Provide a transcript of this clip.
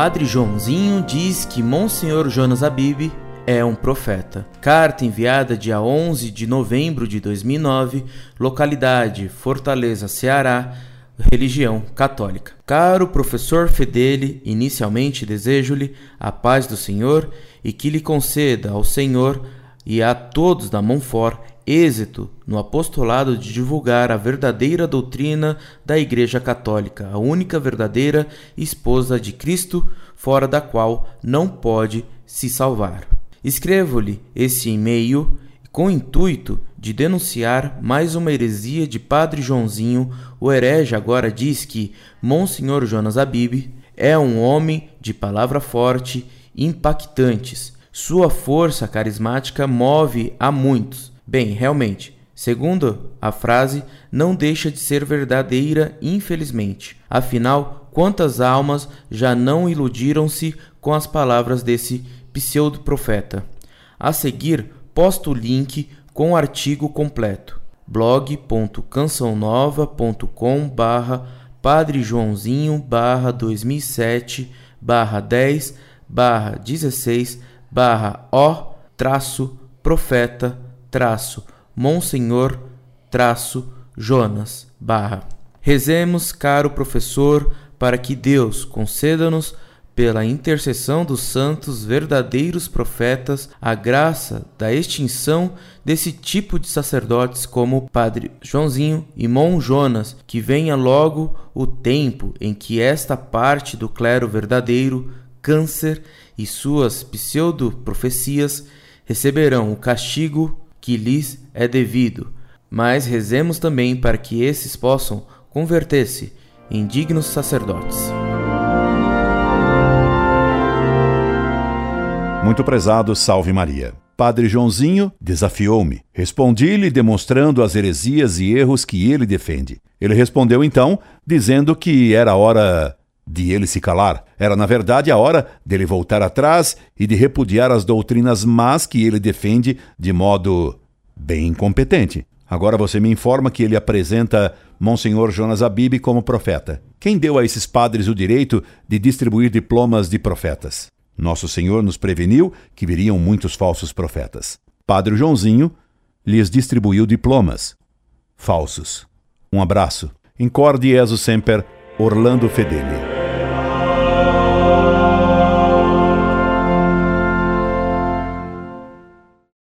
Padre Joãozinho diz que Monsenhor Jonas Abib é um profeta. Carta enviada dia 11 de novembro de 2009, localidade Fortaleza, Ceará, religião católica. Caro professor Fedele, inicialmente desejo-lhe a paz do Senhor e que lhe conceda ao Senhor e a todos da Monfort êxito no apostolado de divulgar a verdadeira doutrina da Igreja Católica, a única verdadeira esposa de Cristo, fora da qual não pode se salvar. Escrevo-lhe esse e-mail com o intuito de denunciar mais uma heresia de Padre Joãozinho. O herege agora diz que Monsenhor Jonas Abib é um homem de palavra forte, impactantes. Sua força carismática move a muitos. Bem, realmente, segundo a frase, não deixa de ser verdadeira, infelizmente. Afinal, quantas almas já não iludiram-se com as palavras desse pseudo-profeta. A seguir, posto o link com o artigo completo blog.cançãonova.com barra Padre Joãozinho barra 2007 barra 10 barra 16 barra O traço profeta traço Monsenhor traço Jonas barra. Rezemos, caro professor, para que Deus conceda-nos pela intercessão dos santos verdadeiros profetas, a graça da extinção desse tipo de sacerdotes como o Padre Joãozinho e Mon Jonas, que venha logo o tempo em que esta parte do clero verdadeiro, câncer e suas pseudo-profecias receberão o castigo que lhes é devido. Mas rezemos também para que esses possam converter-se em dignos sacerdotes. Muito prezado, salve Maria. Padre Joãozinho desafiou-me. Respondi-lhe demonstrando as heresias e erros que ele defende. Ele respondeu então, dizendo que era hora de ele se calar. Era, na verdade, a hora dele voltar atrás e de repudiar as doutrinas más que ele defende de modo bem incompetente. Agora você me informa que ele apresenta Monsenhor Jonas Abib como profeta. Quem deu a esses padres o direito de distribuir diplomas de profetas? Nosso Senhor nos preveniu que viriam muitos falsos profetas. Padre Joãozinho lhes distribuiu diplomas falsos. Um abraço. Incorde Jesus Semper, Orlando Fedeli.